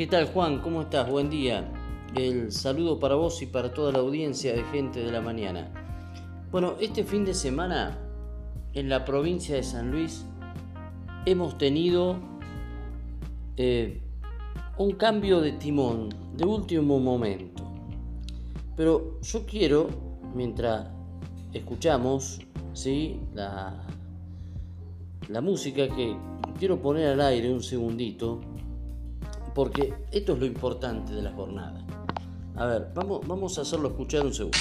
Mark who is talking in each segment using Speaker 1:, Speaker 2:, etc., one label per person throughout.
Speaker 1: ¿Qué tal Juan? ¿Cómo estás? Buen día. El saludo para vos y para toda la audiencia de gente de la mañana. Bueno, este fin de semana en la provincia de San Luis hemos tenido eh, un cambio de timón de último momento. Pero yo quiero, mientras escuchamos ¿sí? la, la música que quiero poner al aire un segundito, porque esto es lo importante de la jornada. A ver, vamos, vamos a hacerlo escuchar un segundo.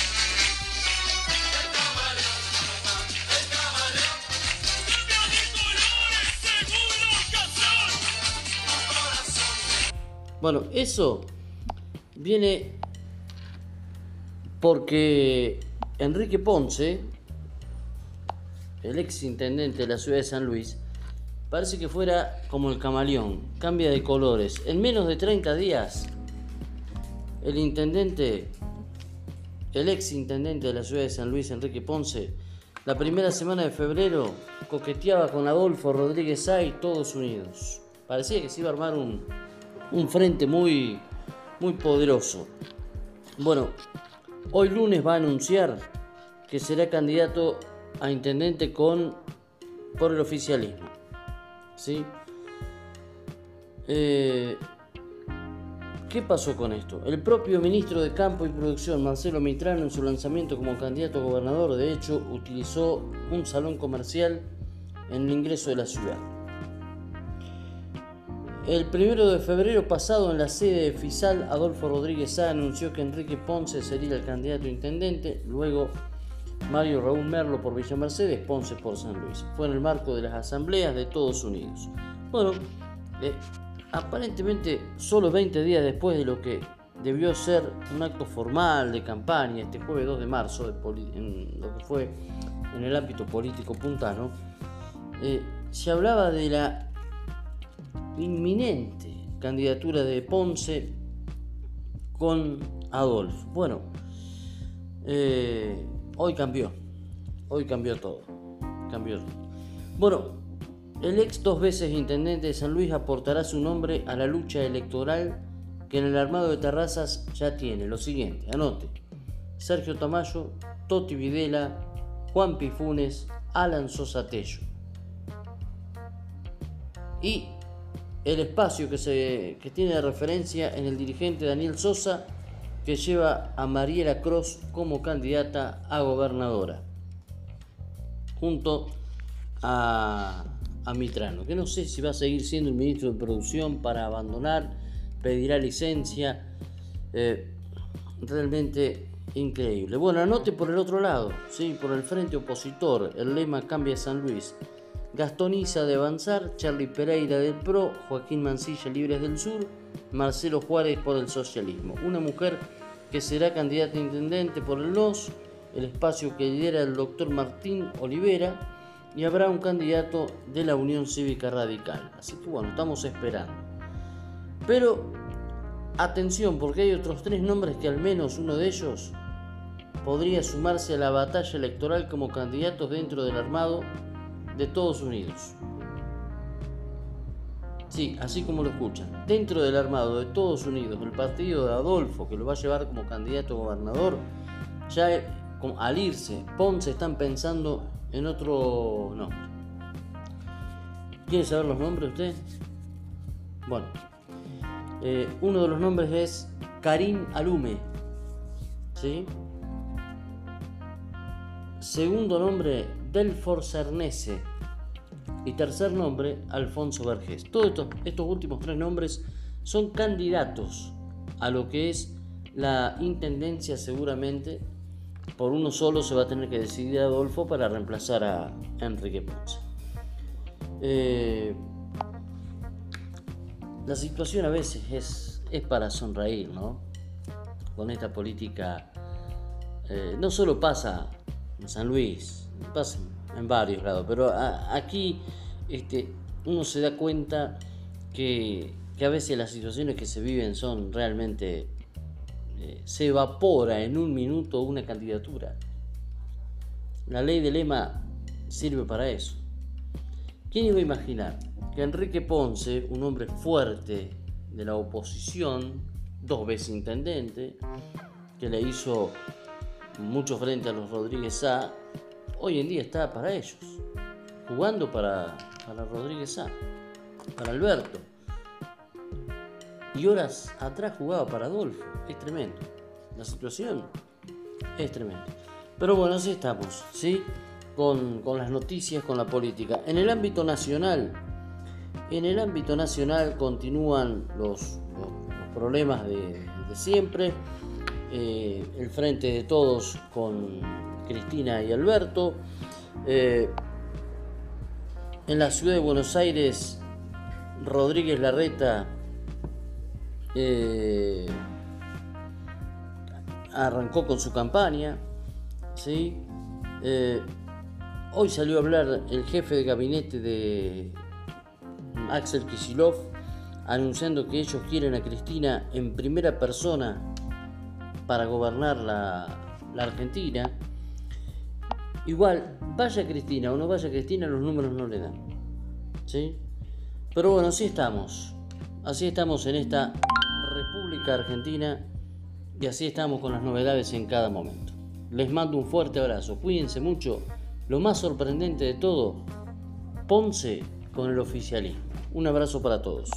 Speaker 1: Bueno, eso viene porque Enrique Ponce, el ex intendente de la ciudad de San Luis, parece que fuera como el camaleón, cambia de colores. En menos de 30 días, el intendente, el ex intendente de la ciudad de San Luis, Enrique Ponce, la primera semana de febrero coqueteaba con Adolfo Rodríguez Ay, todos unidos. Parecía que se iba a armar un, un frente muy, muy poderoso. Bueno, hoy lunes va a anunciar que será candidato a intendente con, por el oficialismo. Eh, ¿Qué pasó con esto? El propio ministro de Campo y Producción, Marcelo Mitrano, en su lanzamiento como candidato a gobernador, de hecho, utilizó un salón comercial en el ingreso de la ciudad. El primero de febrero pasado, en la sede de FISAL, Adolfo Rodríguez Sá anunció que Enrique Ponce sería el candidato a intendente, luego Mario Raúl Merlo por Villa Mercedes, Ponce por San Luis. Fue en el marco de las asambleas de Todos Unidos. Bueno, eh, aparentemente solo 20 días después de lo que debió ser un acto formal de campaña, este jueves 2 de marzo, en lo que fue en el ámbito político puntano, eh, se hablaba de la inminente candidatura de Ponce con Adolfo. Bueno, eh, hoy cambió, hoy cambió todo, cambió Bueno, el ex dos veces intendente de San Luis aportará su nombre a la lucha electoral que en el armado de terrazas ya tiene. Lo siguiente, anote. Sergio Tamayo, Toti Videla, Juan Pifunes, Alan Sosa Tello. Y el espacio que, se, que tiene de referencia en el dirigente Daniel Sosa, que lleva a Mariela Cross como candidata a gobernadora, junto a, a Mitrano, que no sé si va a seguir siendo el ministro de Producción para abandonar, pedirá licencia, eh, realmente increíble. Bueno, anote por el otro lado, ¿sí? por el frente opositor, el lema cambia San Luis. Gastoniza de Avanzar, Charlie Pereira del PRO, Joaquín Mancilla Libres del Sur, Marcelo Juárez por el Socialismo. Una mujer que será candidata a intendente por el NOS, el espacio que lidera el doctor Martín Olivera, y habrá un candidato de la Unión Cívica Radical. Así que bueno, estamos esperando. Pero atención, porque hay otros tres nombres que al menos uno de ellos podría sumarse a la batalla electoral como candidatos dentro del armado de todos unidos. Sí, así como lo escuchan. Dentro del armado de todos unidos, el partido de Adolfo, que lo va a llevar como candidato a gobernador, ya al irse, Ponce están pensando en otro nombre. ¿Quiere saber los nombres usted? Bueno, eh, uno de los nombres es Karim Alume. ¿Sí? Segundo nombre, Delfor Cernese. Y tercer nombre, Alfonso Vergés. Todos estos, estos últimos tres nombres son candidatos a lo que es la intendencia seguramente. Por uno solo se va a tener que decidir Adolfo para reemplazar a Enrique Ponce. Eh, la situación a veces es, es para sonreír, ¿no? Con esta política eh, no solo pasa en San Luis, pasa en varios lados, pero aquí este, uno se da cuenta que, a veces las situaciones que se viven son realmente... Eh, se evapora en un minuto una candidatura. La ley de lema sirve para eso. ¿Quién iba a imaginar que Enrique Ponce, un hombre fuerte, de la oposición, dos veces intendente, que le hizo mucho frente a los Rodríguez Sá, hoy en día está para ellos, jugando para, para Rodríguez Sá, para Alberto. Y horas atrás jugaba para Adolfo, es tremendo. La situación es tremenda. Pero bueno, así estamos, ¿sí? Con, las noticias, con la política. En el ámbito nacional, en el ámbito nacional continúan los, problemas de, siempre. Eh, el frente de todos con Cristina y Alberto. Eh, en la ciudad de Buenos Aires, Rodríguez Larreta eh, arrancó con su campaña. ¿sí? Eh, hoy salió a hablar el jefe de gabinete de Axel Kisilov anunciando que ellos quieren a Cristina en primera persona para gobernar la, Argentina. Igual, vaya Cristina o no vaya Cristina, los números no le dan. ¿Sí? Pero bueno, así estamos. Así estamos en esta República Argentina y así estamos con las novedades en cada momento. Les mando un fuerte abrazo, cuídense mucho. Lo más sorprendente de todo, Ponce con el oficialismo. Un abrazo para todos.